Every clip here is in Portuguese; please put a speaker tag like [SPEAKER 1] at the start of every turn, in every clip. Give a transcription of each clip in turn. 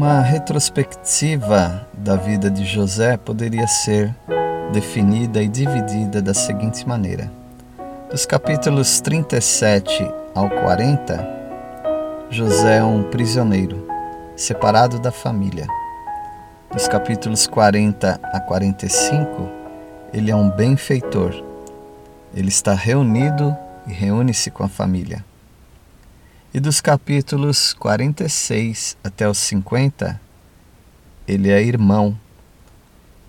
[SPEAKER 1] Uma retrospectiva da vida de José poderia ser definida e dividida da seguinte maneira: dos capítulos 37 ao 40, José é um prisioneiro, separado da família. Dos capítulos 40 a 45, ele é um benfeitor. Ele está reunido e reúne-se com a família. E dos capítulos 46 até os 50, ele é irmão,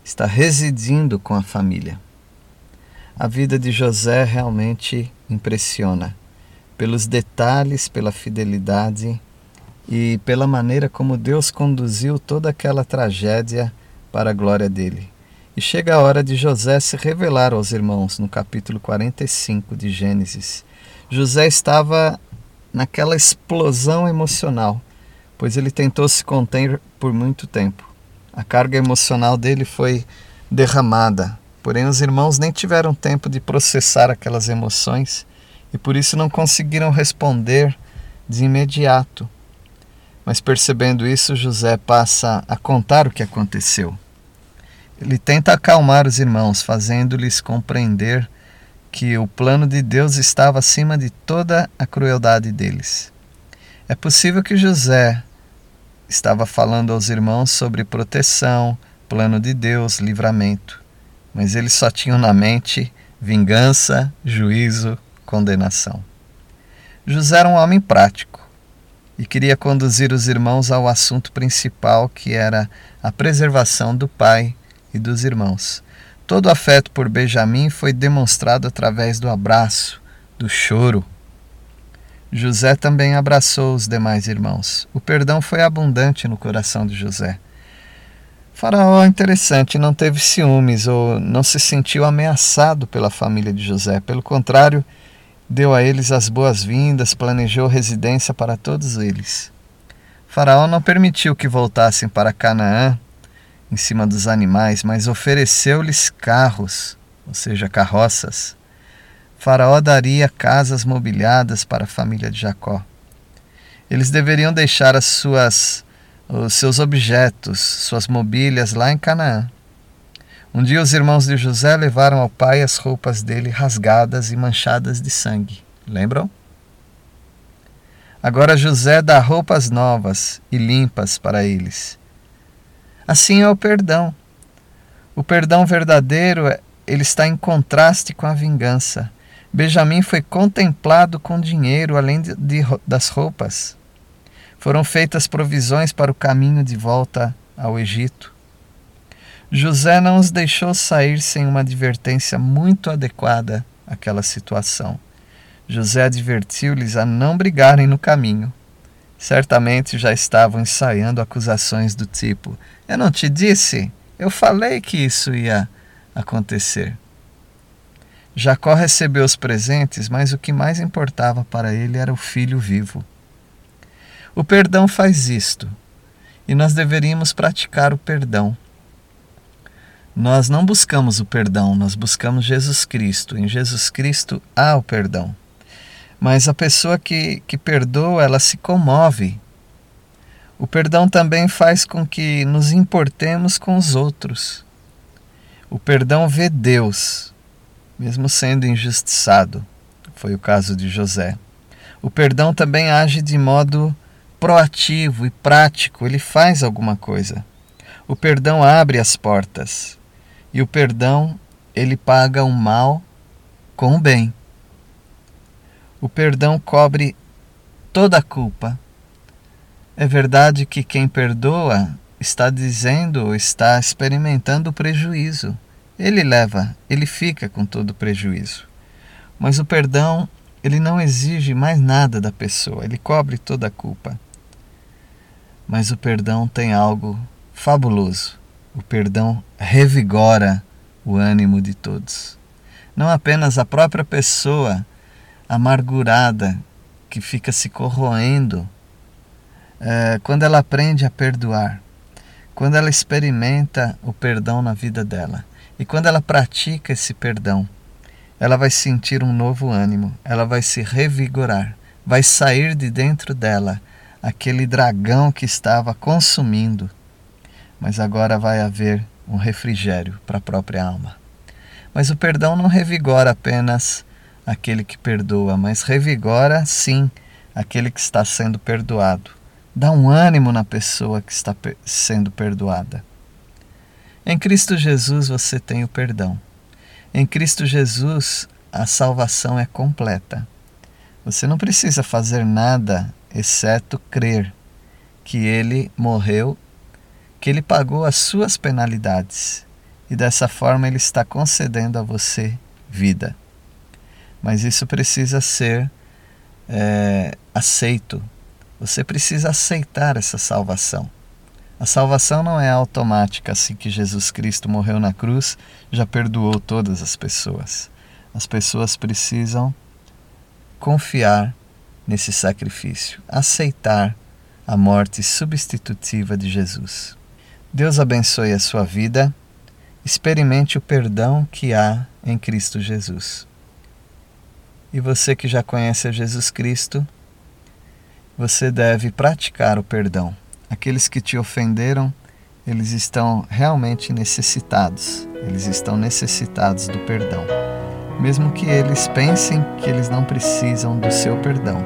[SPEAKER 1] está residindo com a família. A vida de José realmente impressiona pelos detalhes, pela fidelidade e pela maneira como Deus conduziu toda aquela tragédia para a glória dele. E chega a hora de José se revelar aos irmãos no capítulo 45 de Gênesis. José estava naquela explosão emocional, pois ele tentou se conter por muito tempo. A carga emocional dele foi derramada, porém os irmãos nem tiveram tempo de processar aquelas emoções e por isso não conseguiram responder de imediato. Mas percebendo isso, José passa a contar o que aconteceu. Ele tenta acalmar os irmãos, fazendo-lhes compreender que o plano de Deus estava acima de toda a crueldade deles. É possível que José estava falando aos irmãos sobre proteção, plano de Deus, livramento, mas eles só tinham na mente vingança, juízo, condenação. José era um homem prático e queria conduzir os irmãos ao assunto principal, que era a preservação do pai e dos irmãos. Todo afeto por Benjamim foi demonstrado através do abraço, do choro. José também abraçou os demais irmãos. O perdão foi abundante no coração de José. Faraó, interessante, não teve ciúmes ou não se sentiu ameaçado pela família de José. Pelo contrário, deu a eles as boas-vindas, planejou residência para todos eles. Faraó não permitiu que voltassem para Canaã em cima dos animais, mas ofereceu-lhes carros, ou seja, carroças. Faraó daria casas mobiliadas para a família de Jacó. Eles deveriam deixar as suas, os seus objetos, suas mobílias lá em Canaã. Um dia os irmãos de José levaram ao pai as roupas dele rasgadas e manchadas de sangue. Lembram? Agora José dá roupas novas e limpas para eles Assim é o perdão. O perdão verdadeiro, ele está em contraste com a vingança. Benjamim foi contemplado com dinheiro além de, de, das roupas. Foram feitas provisões para o caminho de volta ao Egito. José não os deixou sair sem uma advertência muito adequada àquela situação. José advertiu-lhes a não brigarem no caminho. Certamente já estavam ensaiando acusações do tipo: Eu não te disse? Eu falei que isso ia acontecer. Jacó recebeu os presentes, mas o que mais importava para ele era o filho vivo. O perdão faz isto, e nós deveríamos praticar o perdão. Nós não buscamos o perdão, nós buscamos Jesus Cristo. Em Jesus Cristo há o perdão. Mas a pessoa que, que perdoa, ela se comove. O perdão também faz com que nos importemos com os outros. O perdão vê Deus, mesmo sendo injustiçado. Foi o caso de José. O perdão também age de modo proativo e prático, ele faz alguma coisa. O perdão abre as portas. E o perdão, ele paga o mal com o bem. O perdão cobre toda a culpa. É verdade que quem perdoa está dizendo ou está experimentando prejuízo. Ele leva, ele fica com todo o prejuízo. Mas o perdão ele não exige mais nada da pessoa, ele cobre toda a culpa. Mas o perdão tem algo fabuloso. O perdão revigora o ânimo de todos. Não apenas a própria pessoa amargurada que fica se corroendo é, quando ela aprende a perdoar, quando ela experimenta o perdão na vida dela e quando ela pratica esse perdão, ela vai sentir um novo ânimo, ela vai se revigorar, vai sair de dentro dela aquele dragão que estava consumindo, mas agora vai haver um refrigério para a própria alma. Mas o perdão não revigora apenas aquele que perdoa, mas revigora sim aquele que está sendo perdoado dá um ânimo na pessoa que está sendo perdoada. Em Cristo Jesus você tem o perdão. Em Cristo Jesus a salvação é completa. Você não precisa fazer nada exceto crer que Ele morreu, que Ele pagou as suas penalidades e dessa forma Ele está concedendo a você vida. Mas isso precisa ser é, aceito você precisa aceitar essa salvação. A salvação não é automática, assim que Jesus Cristo morreu na cruz, já perdoou todas as pessoas. As pessoas precisam confiar nesse sacrifício, aceitar a morte substitutiva de Jesus. Deus abençoe a sua vida. Experimente o perdão que há em Cristo Jesus. E você que já conhece a Jesus Cristo, você deve praticar o perdão. Aqueles que te ofenderam, eles estão realmente necessitados. Eles estão necessitados do perdão. Mesmo que eles pensem que eles não precisam do seu perdão,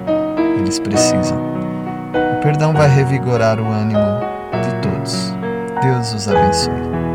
[SPEAKER 1] eles precisam. O perdão vai revigorar o ânimo de todos. Deus os abençoe.